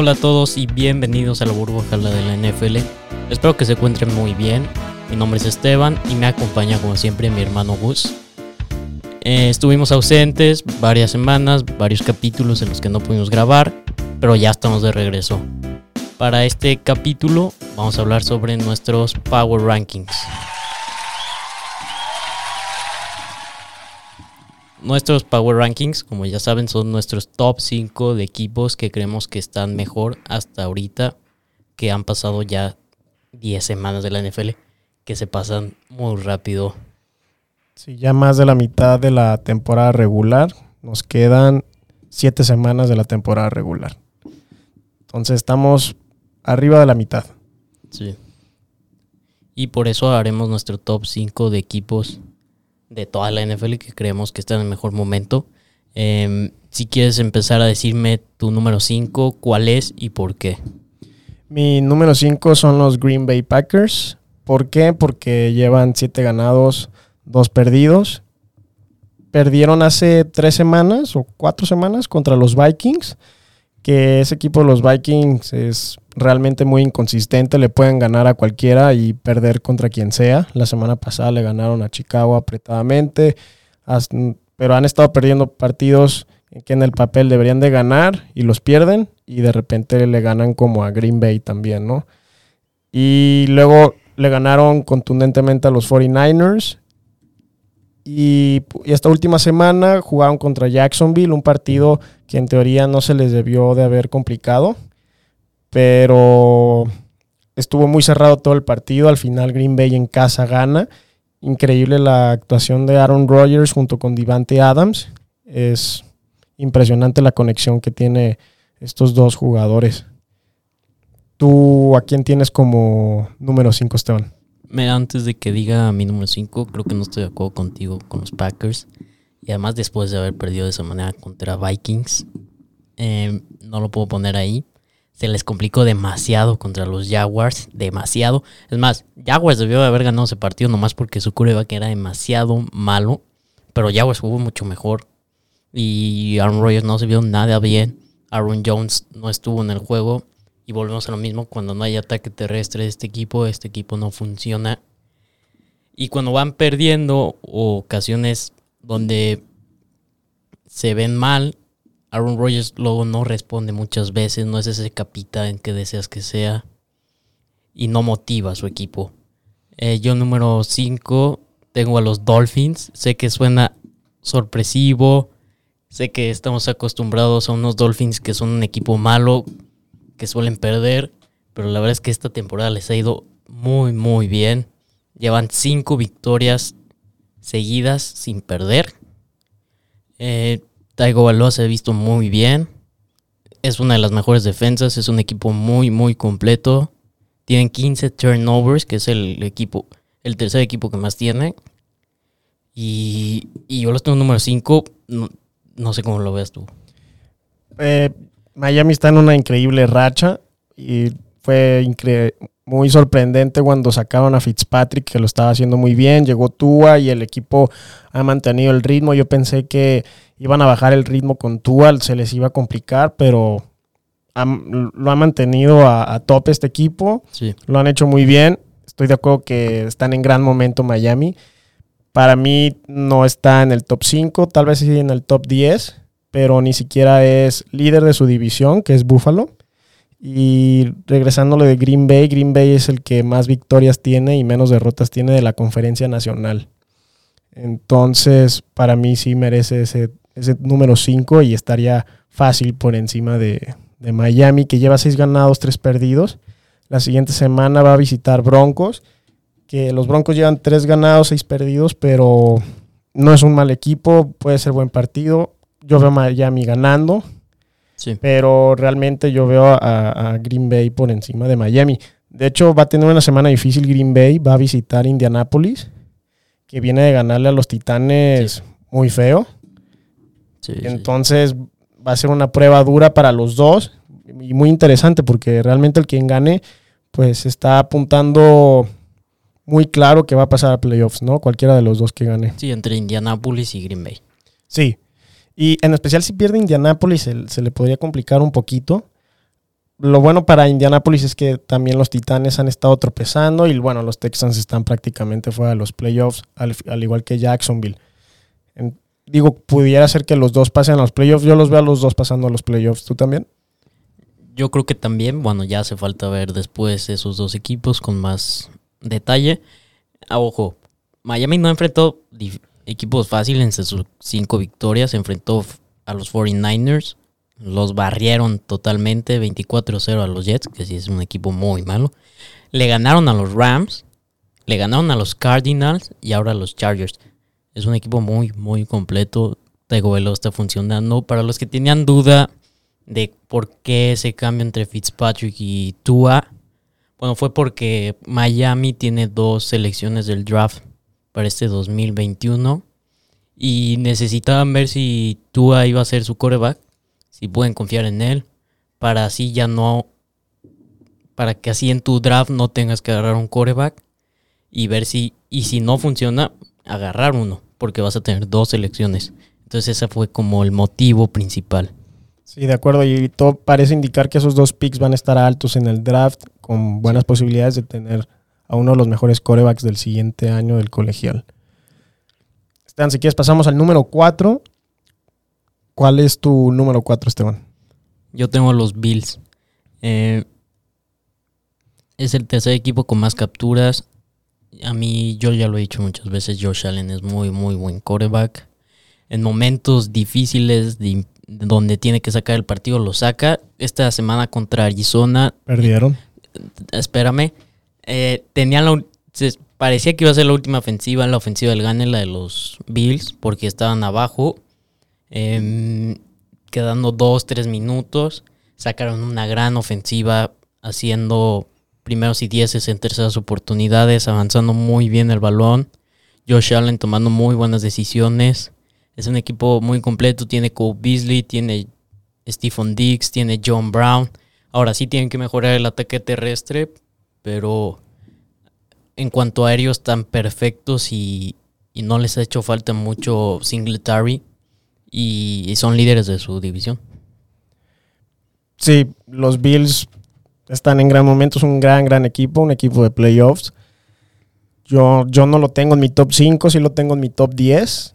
Hola a todos y bienvenidos a la burbuja de la NFL. Espero que se encuentren muy bien. Mi nombre es Esteban y me acompaña como siempre mi hermano Gus. Eh, estuvimos ausentes varias semanas, varios capítulos en los que no pudimos grabar, pero ya estamos de regreso. Para este capítulo vamos a hablar sobre nuestros Power Rankings. Nuestros Power Rankings, como ya saben, son nuestros top 5 de equipos que creemos que están mejor hasta ahorita, que han pasado ya 10 semanas de la NFL, que se pasan muy rápido. Sí, ya más de la mitad de la temporada regular. Nos quedan 7 semanas de la temporada regular. Entonces estamos arriba de la mitad. Sí. Y por eso haremos nuestro top 5 de equipos de toda la NFL que creemos que está en el mejor momento. Em, si quieres empezar a decirme tu número 5, cuál es y por qué. Mi número 5 son los Green Bay Packers. ¿Por qué? Porque llevan 7 ganados, 2 perdidos. Perdieron hace 3 semanas o 4 semanas contra los Vikings. Que ese equipo de los Vikings es realmente muy inconsistente, le pueden ganar a cualquiera y perder contra quien sea. La semana pasada le ganaron a Chicago apretadamente, pero han estado perdiendo partidos que en el papel deberían de ganar y los pierden y de repente le ganan como a Green Bay también, ¿no? Y luego le ganaron contundentemente a los 49ers y, esta última semana jugaron contra Jacksonville, un partido que en teoría no se les debió de haber complicado pero estuvo muy cerrado todo el partido. Al final Green Bay en casa gana. Increíble la actuación de Aaron Rodgers junto con Divante Adams. Es impresionante la conexión que tiene estos dos jugadores. ¿Tú a quién tienes como número 5, Esteban? Antes de que diga mi número 5, creo que no estoy de acuerdo contigo con los Packers. Y además después de haber perdido de esa manera contra Vikings, eh, no lo puedo poner ahí se les complicó demasiado contra los Jaguars, demasiado. Es más, Jaguars debió haber ganado ese partido nomás porque su que era demasiado malo, pero Jaguars jugó mucho mejor y Aaron Rodgers no se vio nada bien. Aaron Jones no estuvo en el juego y volvemos a lo mismo cuando no hay ataque terrestre de este equipo, este equipo no funciona. Y cuando van perdiendo ocasiones donde se ven mal, Aaron Rodgers luego no responde muchas veces, no es ese capitán que deseas que sea y no motiva a su equipo. Eh, yo número 5 tengo a los Dolphins, sé que suena sorpresivo, sé que estamos acostumbrados a unos Dolphins que son un equipo malo, que suelen perder, pero la verdad es que esta temporada les ha ido muy muy bien. Llevan 5 victorias seguidas sin perder. Eh, Taigo Valoa se ha visto muy bien. Es una de las mejores defensas. Es un equipo muy, muy completo. Tienen 15 turnovers, que es el equipo, el tercer equipo que más tiene. Y, yo los tengo número 5. No, sé cómo lo ves tú. Eh, Miami está en una increíble racha. Y fue muy sorprendente cuando sacaron a Fitzpatrick, que lo estaba haciendo muy bien. Llegó Tua y el equipo ha mantenido el ritmo. Yo pensé que iban a bajar el ritmo con Tua, se les iba a complicar, pero lo ha mantenido a, tope este equipo. Lo han hecho muy bien. Estoy de acuerdo que están en gran momento Miami. Para mí no está en el top 5, tal vez sí en el top 10, pero ni siquiera es líder de su división, que es Buffalo. Y regresándole de Green Bay, Green Bay es el que más victorias tiene y menos derrotas tiene de la conferencia nacional. Entonces, para mí sí merece ese ese número 5 y estaría fácil por encima de, Miami, que lleva 6 ganados, 3 perdidos. La siguiente semana va a visitar Broncos, que los Broncos llevan 3 ganados, 6 perdidos, pero no es un mal equipo, puede ser buen partido. Yo veo a Miami ganando, pero realmente yo veo a, Green Bay por encima de Miami. De hecho, va a tener una semana difícil Green Bay, va a visitar Indianapolis, que viene de ganarle a los Titanes muy feo. Entonces va a ser una prueba dura para los dos y muy interesante porque realmente el quien gane pues está apuntando muy claro que va a pasar a playoffs, ¿no? Cualquiera de los dos que gane. Sí, entre Indianapolis y Green Bay. Sí. Y en especial si pierde Indianapolis se, le podría complicar un poquito. lo bueno para Indianapolis es que también los Titanes han estado tropezando y bueno, los Texans están prácticamente fuera de los playoffs, al, igual que Jacksonville. digo, pudiera ser que los dos pasen a los playoffs. Yo los veo a los dos pasando a los playoffs. ¿Tú también? Yo creo que también, bueno, ya hace falta ver después esos dos equipos con más detalle. Ah, ojo, Miami no enfrentó equipos fáciles en sus cinco victorias, enfrentó a los 49ers los barrieron totalmente 24-0 a los Jets, que sí es un equipo muy malo. Le ganaron a los Rams, le ganaron a los Cardinals y ahora a los Chargers. Es un equipo muy, muy completo. Velo está funcionando. Para los que tenían duda de por qué ese cambio entre Fitzpatrick y Tua, bueno, fue porque Miami tiene dos selecciones del draft para este 2021 y necesitaban ver si Tua iba a ser su coreback si pueden confiar en él, para así ya no, para que así en tu draft no tengas que agarrar un coreback y ver si, y si no funciona, agarrar uno, porque vas a tener dos selecciones. Entonces ese fue como el motivo principal. Sí, de acuerdo, y todo parece indicar que esos dos picks van a estar altos en el draft, con buenas posibilidades de tener a uno de los mejores corebacks del siguiente año del colegial. Están, si quieres pasamos al número 4, ¿Cuál es tu número 4, Esteban? Yo tengo los Bills. Eh, es el tercer equipo con más capturas. A mí, yo ya lo he dicho muchas veces, Josh Allen es muy, muy buen quarterback. En momentos difíciles donde tiene que sacar el partido, lo saca. Esta semana contra Arizona. Perdieron. espérame. Eh, tenía la, parecía que iba a ser la última ofensiva, la ofensiva del Gane, la de los Bills, porque estaban abajo Em, quedando dos, tres minutos, sacaron una gran ofensiva haciendo primeros y dieces en terceras oportunidades, avanzando muy bien el balón. Josh Allen tomando muy buenas decisiones. Es un equipo muy completo. Tiene Cole Beasley, tiene Stephen Diggs, tiene John Brown. Ahora sí tienen que mejorar el ataque terrestre, pero en cuanto a aéreos están perfectos y, y no les ha hecho falta mucho Singletary y, son líderes de su división. Sí, los Bills están en gran momento, es un gran, gran equipo, un equipo de playoffs. Yo, yo no lo tengo en mi top 5, sí lo tengo en mi top 10,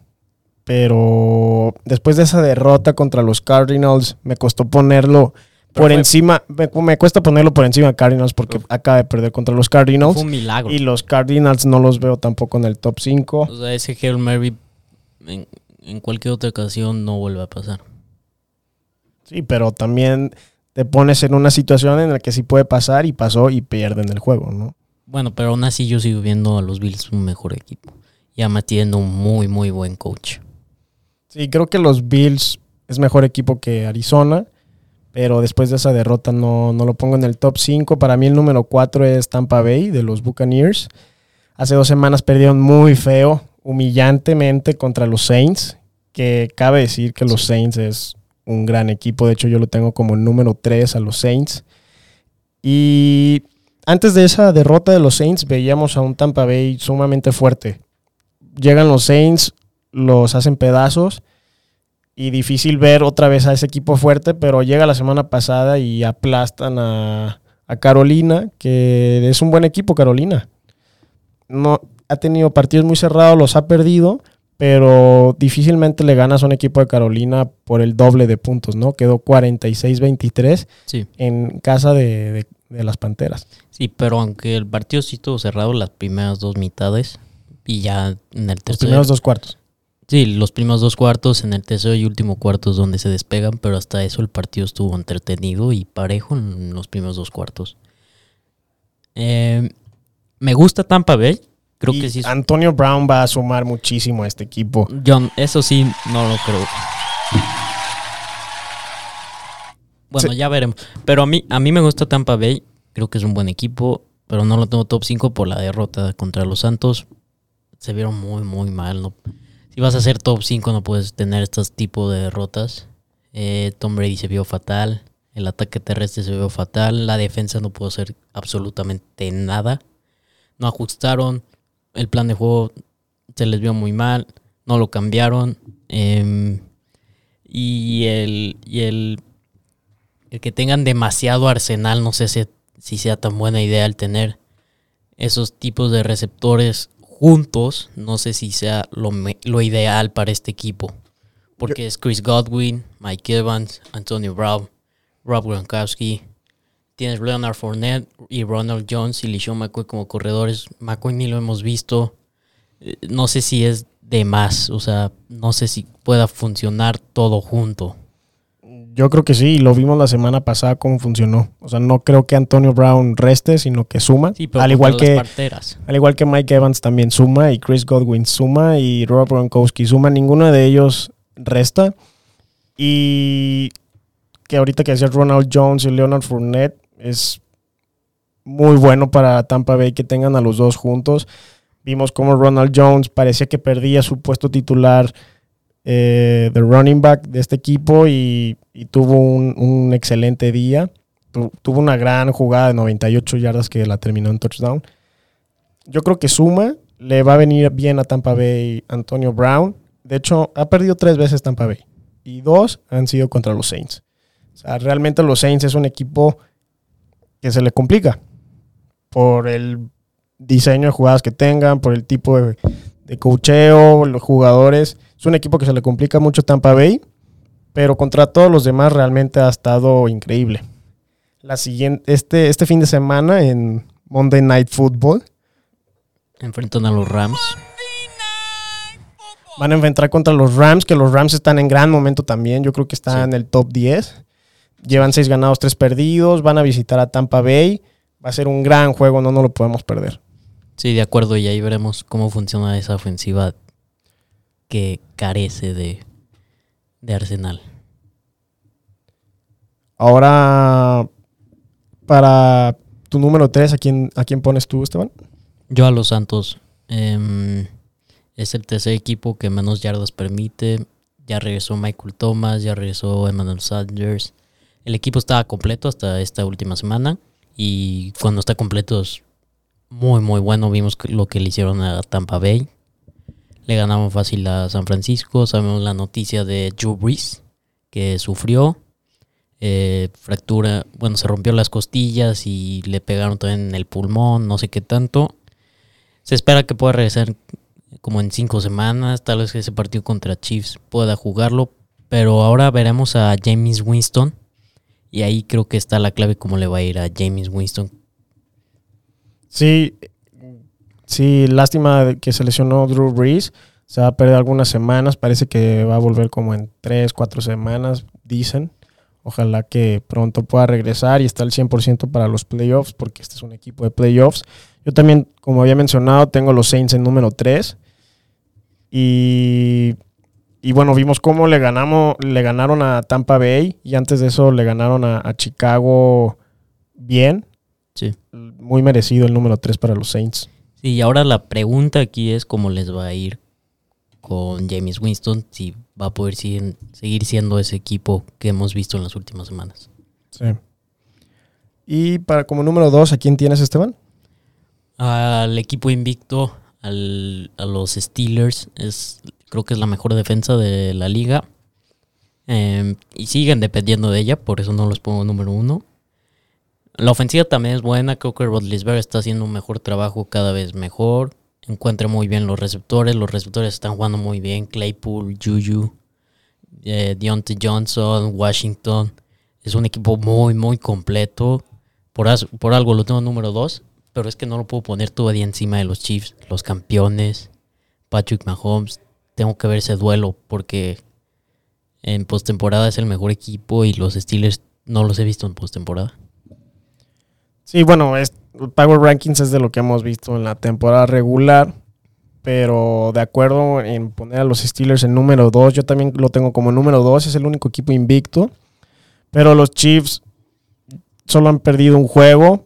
pero después de esa derrota contra los Cardinals me costó ponerlo por encima, me, cuesta ponerlo por encima de Cardinals porque acaba de perder contra los Cardinals. Fue un milagro. Y los Cardinals no los veo tampoco en el top 5. O sea, ese Hail Mary en cualquier otra ocasión no vuelve a pasar. Sí, pero también te pones en una situación en la que sí puede pasar y pasó y pierden el juego, ¿no? Bueno, pero aún así yo sigo viendo a los Bills un mejor equipo. Y además tienen un muy, muy buen coach. Sí, creo que los Bills es mejor equipo que Arizona, pero después de esa derrota no, no lo pongo en el top 5. Para mí el número 4 es Tampa Bay de los Buccaneers. Hace dos semanas perdieron muy feo humillantemente contra los Saints, que cabe decir que los Saints es un gran equipo, de hecho yo lo tengo como número 3 a los Saints. Y antes de esa derrota de los Saints veíamos a un Tampa Bay sumamente fuerte. Llegan los Saints, los hacen pedazos y difícil ver otra vez a ese equipo fuerte, pero llega la semana pasada y aplastan a, a Carolina, que es un buen equipo Carolina. No, ha tenido partidos muy cerrados, los ha perdido, pero difícilmente le ganas a un equipo de Carolina por el doble de puntos, ¿no? Quedó 46-23 en casa de, las Panteras. Sí, pero aunque el partido sí estuvo cerrado las primeras dos mitades y ya en el tercero... Los primeros dos cuartos. Sí, los primeros dos cuartos, en el tercero y último cuarto es donde se despegan, pero hasta eso el partido estuvo entretenido y parejo en los primeros dos cuartos. Eh, me gusta Tampa Bay, Antonio Brown va a sumar muchísimo a este equipo. John, eso sí, no lo creo. Bueno, ya veremos. Pero a mí, a mí me gusta Tampa Bay. Creo que es un buen equipo. Pero no lo tengo top 5 por la derrota contra los Santos. Se vieron muy, muy mal. ¿no? Si vas a ser top 5 no puedes tener estos tipos de derrotas. Eh, Tom Brady se vio fatal. El ataque terrestre se vio fatal. La defensa no pudo hacer absolutamente nada. No ajustaron el plan de juego se les vio muy mal, no lo cambiaron. Em, y el, y el el que tengan demasiado arsenal, no sé si, si sea tan buena idea el tener esos tipos de receptores juntos, no sé si sea lo, lo ideal para este equipo. Porque es Chris Godwin, Mike Evans, Antonio Brown, Rob Gronkowski. Tienes Leonard Fournette y Ronald Jones y LeSean McCoy como corredores. McCoy ni lo hemos visto. Eh, No sé si es de más. O sea, no sé si pueda funcionar todo junto. Yo creo que sí, y lo vimos la semana pasada cómo funcionó. O sea, no creo que Antonio Brown reste, sino que suma. Sí, pero al igual que parteras. al igual que Mike Evans también suma y Chris Godwin suma y Rob Gronkowski suma, ninguno de ellos resta. Y que ahorita que decía Ronald Jones y Leonard Fournette es muy bueno para Tampa Bay que tengan a los dos juntos. Vimos cómo Ronald Jones parecía que perdía su puesto titular eh, de running back de este equipo y, tuvo un, excelente día. Tu- tuvo una gran jugada de 98 yardas que la terminó en touchdown. Yo creo que suma, le va a venir bien a Tampa Bay Antonio Brown. De hecho, ha perdido tres veces Tampa Bay y dos han sido contra los Saints. O sea, realmente los Saints es un equipo que se le complica por el diseño de jugadas que tengan, por el tipo de, de cocheo, los jugadores. Es un equipo que se le complica mucho Tampa Bay, pero contra todos los demás realmente ha estado increíble. La siguiente, este, este fin de semana en Monday Night Football Enfrentan a los Rams. van a enfrentar contra los Rams, que los Rams están en gran momento también. Yo creo que están Sí. en el top 10. Llevan 6 ganados, 3 perdidos. Van a visitar a Tampa Bay. Va a ser un gran juego, no nos lo podemos perder. Sí, de acuerdo, y ahí veremos cómo funciona esa ofensiva que carece de, de arsenal. Ahora, para tu número 3, ¿a quién, ¿a quién pones tú, Esteban? Yo a los Santos em, es el tercer equipo que menos yardas permite. Ya regresó Michael Thomas, ya regresó Emmanuel Sanders. El equipo estaba completo hasta esta última semana y cuando está completo es muy muy bueno. Vimos lo que le hicieron a Tampa Bay. Le ganaron fácil a San Francisco. Sabemos la noticia de Drew Brees que sufrió eh, fractura, bueno, se rompió las costillas y le pegaron también en el pulmón, no sé qué tanto. Se espera que pueda regresar como en cinco semanas, tal vez que ese partido contra Chiefs pueda jugarlo, pero ahora veremos a James Winston y ahí creo que está la clave cómo le va a ir a James Winston. Sí, sí, lástima que se lesionó Drew Brees. Se va a perder algunas semanas. Parece que va a volver como en 3, 4 semanas, dicen. Ojalá que pronto pueda regresar y está al 100% para los playoffs, porque este es un equipo de playoffs. Yo también, como había mencionado, tengo los Saints en número 3. Y, y bueno, vimos cómo le, ganamos, le ganaron a Tampa Bay y antes de eso le ganaron a, a Chicago bien. Sí. Muy merecido el número 3 para los Saints. Sí, y ahora la pregunta aquí es cómo les va a ir con James Winston, si va a poder seguir siendo ese equipo que hemos visto en las últimas semanas. Sí. Y para como número 2, ¿a quién tienes, Esteban? Al equipo invicto, al- a los Steelers, es, creo que es la mejor defensa de la liga. Em, y siguen dependiendo de ella, por eso no los pongo número uno. La ofensiva también es buena, creo que Rodlisberg está haciendo un mejor trabajo cada vez mejor. Encuentra muy bien los receptores, los receptores están jugando muy bien. Claypool, Juju, eh, Deontay Johnson, Washington. Es un equipo muy, muy completo. Por, por algo lo tengo número dos, pero es que no lo puedo poner todavía encima de los Chiefs, los campeones, Patrick Mahomes. Tengo que ver ese duelo porque en postemporada es el mejor equipo y los Steelers no los he visto en postemporada. Sí, bueno, es, Power Rankings es de lo que hemos visto en la temporada regular. Pero de acuerdo en poner a los Steelers en número 2, yo también lo tengo como número 2, es el único equipo invicto. Pero los Chiefs solo han perdido un juego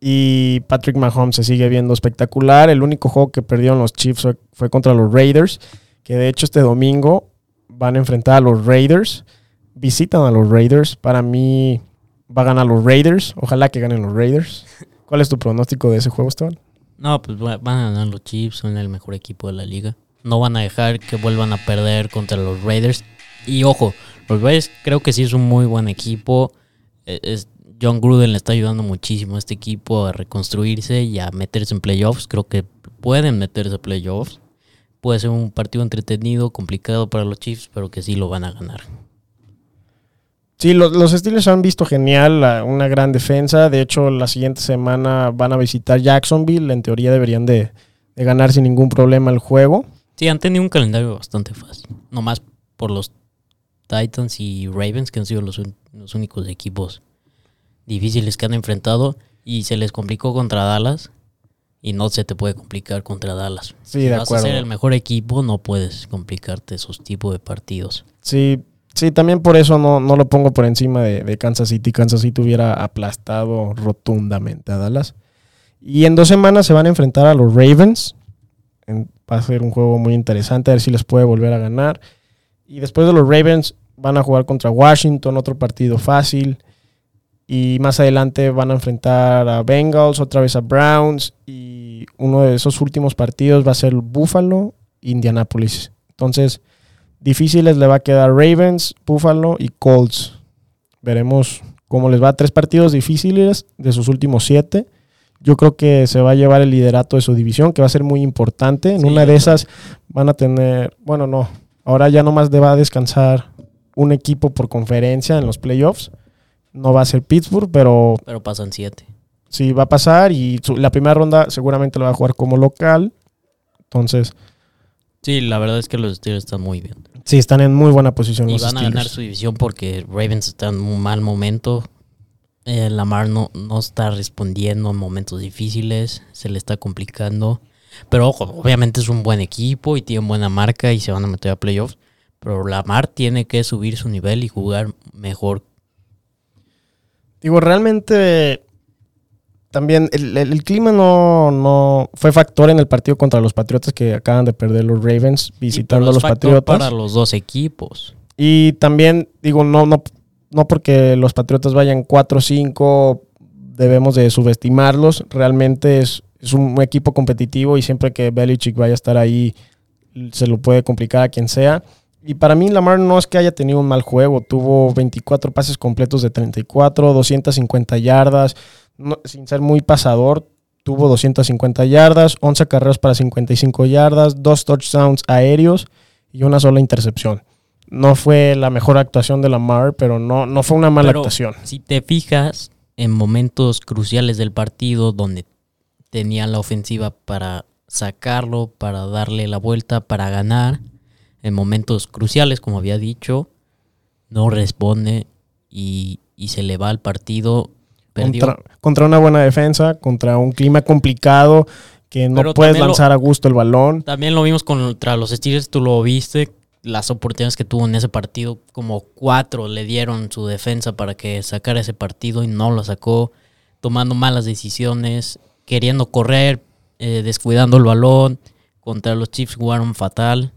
y Patrick Mahomes se sigue viendo espectacular. El único juego que perdieron los Chiefs fue contra los Raiders, que de hecho este domingo van a enfrentar a los Raiders. Visitan a los Raiders. Para mí va a ganar los Raiders. Ojalá que ganen los Raiders. ¿Cuál es tu pronóstico de ese juego, Esteban? No, pues va- van a ganar los Chiefs, son el mejor equipo de la liga. No van a dejar que vuelvan a perder contra los Raiders. Y ojo, los Raiders creo que sí es un muy buen equipo. eh, es, John Gruden le está ayudando muchísimo a este equipo a reconstruirse y a meterse en playoffs. Creo que pueden meterse a playoffs. Puede ser un partido entretenido, complicado para los Chiefs, pero que sí lo van a ganar. Sí, los, los Steelers han visto genial, una gran defensa. De hecho, la siguiente semana van a visitar Jacksonville. En teoría deberían de, de ganar sin ningún problema el juego. Sí, han tenido un calendario bastante fácil. Nomás por los Titans y Ravens, que han sido los, los únicos equipos difíciles que han enfrentado. Y se les complicó contra Dallas. Y no se te puede complicar contra Dallas. Sí, de si vas acuerdo. a ser el mejor equipo, no puedes complicarte esos tipos de partidos. Sí, sí, también por eso no, no lo pongo por encima de, de Kansas City. Kansas City hubiera aplastado rotundamente a Dallas. Y en dos semanas se van a enfrentar a los Ravens. En- va a ser un juego muy interesante, a ver si les puede volver a ganar. Y después de los Ravens van a jugar contra Washington, otro partido fácil. Y más adelante van a enfrentar a Bengals, otra vez a Browns. Y uno de esos últimos partidos va a ser Buffalo, Indianapolis. Entonces, difíciles le va a quedar Ravens, Buffalo y Colts. Veremos cómo les va. Tres partidos difíciles de sus últimos siete. Yo creo que se va a llevar el liderato de su división, que va a ser muy importante. En Sí, una de esas van a tener, bueno, no, ahora ya nomás va a descansar un equipo por conferencia en los playoffs. No va a ser Pittsburgh, pero Pero pasan siete. sí va a pasar y su- la primera ronda seguramente lo va a jugar como local. Entonces, Sí, la verdad es que los Steelers están muy bien. sí, están en muy buena posición Y los van a ganar su división porque Ravens está en un mal momento. Eh, Lamar no, no está respondiendo en momentos difíciles. Se le está complicando. Pero ojo, obviamente es un buen equipo y tiene buena marca y se van a meter a playoffs. Pero Lamar tiene que subir su nivel y jugar mejor. Digo, realmente también el, el- el clima no, no fue factor en el partido contra los Patriotas que acaban de perder los Ravens visitando a los Patriotas. Para los dos equipos. Y también, digo, no, no, no porque los Patriotas vayan 4-5 debemos de subestimarlos. Realmente es, es un equipo competitivo y siempre que Belichick vaya a estar ahí se lo puede complicar a quien sea. Y para mí Lamar no es que haya tenido un mal juego. Tuvo 24 pases completos de 34, 250 yardas. No- sin ser muy pasador, tuvo 250 yardas, 11 carreras para 55 yardas, dos touchdowns aéreos y una sola intercepción. No fue la mejor actuación de Lamar, pero no, no fue una mala Pero actuación. Si te fijas en momentos cruciales del partido donde tenía la ofensiva para sacarlo, para darle la vuelta, para ganar, en momentos cruciales, como había dicho, no responde y, y se le va al partido. Contra, contra una buena defensa, contra un clima complicado que no Pero puedes lo- lanzar a gusto el balón. También lo vimos contra los Steelers, tú lo viste, las oportunidades que tuvo en ese partido, como cuatro le dieron su defensa para que sacara ese partido y no lo sacó, tomando malas decisiones, queriendo correr, eh, descuidando el balón, contra los Chiefs jugaron fatal.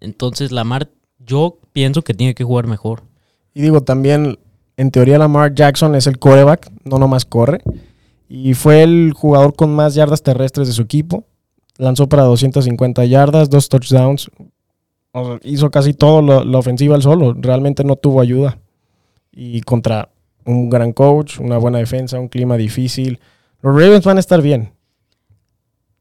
Entonces Lamar, yo pienso que tiene que jugar mejor. Y digo, también, en teoría, Lamar Jackson es el coreback, no nomás corre. Y fue el jugador con más yardas terrestres de su equipo. Lanzó para 250 yardas, dos touchdowns. Hizo casi todo lo- la ofensiva al solo. Realmente no tuvo ayuda. Y contra un gran coach, una buena defensa, un clima difícil. Los Ravens van a estar bien.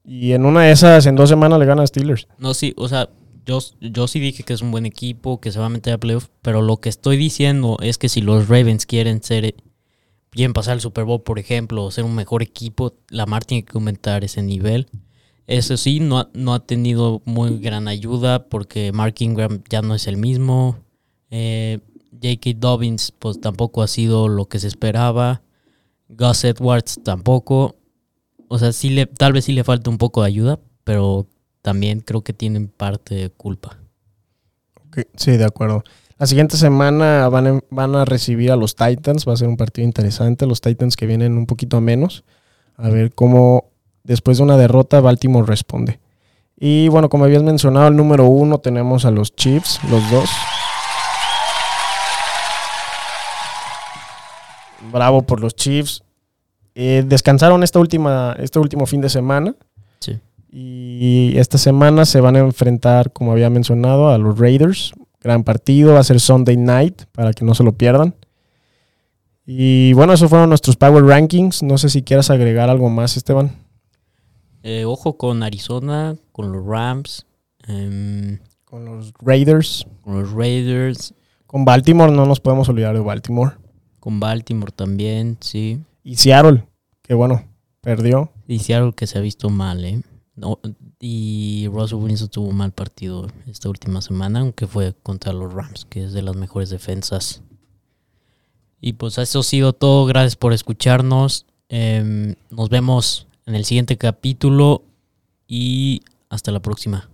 Y en una de esas, en dos semanas le ganan a Steelers. No, sí, o sea, yo, yo sí dije que es un buen equipo, que se va a meter a playoff, pero lo que estoy diciendo es que si los Ravens quieren ser, quieren pasar el Super Bowl, por ejemplo, o ser un mejor equipo, Lamar tiene que aumentar ese nivel. Eso sí, no ha, no ha tenido muy gran ayuda porque Mark Ingram ya no es el mismo. Eh, J.K. Dobbins, pues tampoco ha sido lo que se esperaba. Gus Edwards tampoco. O sea, sí le, tal vez sí le falta un poco de ayuda, pero también creo que tienen parte de culpa. Sí, de acuerdo. La siguiente semana van, en- van a recibir a los Titans. Va a ser un partido interesante. Los Titans que vienen un poquito a menos. A ver cómo después de una derrota Baltimore responde. Y bueno, como habías mencionado, el número uno tenemos a los Chiefs, los dos. Bravo por los Chiefs. Eh, descansaron esta última, este último fin de semana. Sí. Y esta semana se van a enfrentar, como había mencionado, a los Raiders. Gran partido, va a ser Sunday night para que no se lo pierdan. Y bueno, esos fueron nuestros Power Rankings. No sé si quieras agregar algo más, Esteban. Eh, ojo con Arizona, con los Rams, em, Con los Raiders. con los Raiders, Con Baltimore, no nos podemos olvidar de Baltimore. con Baltimore también, sí. Y Seattle, que bueno, perdió. Y Seattle que se ha visto mal, ¿eh? No, y Russell Wilson tuvo un mal partido esta última semana, aunque fue contra los Rams, que es de las mejores defensas. Y pues eso ha sido todo. Gracias por escucharnos. Em, nos vemos en el siguiente capítulo y hasta la próxima.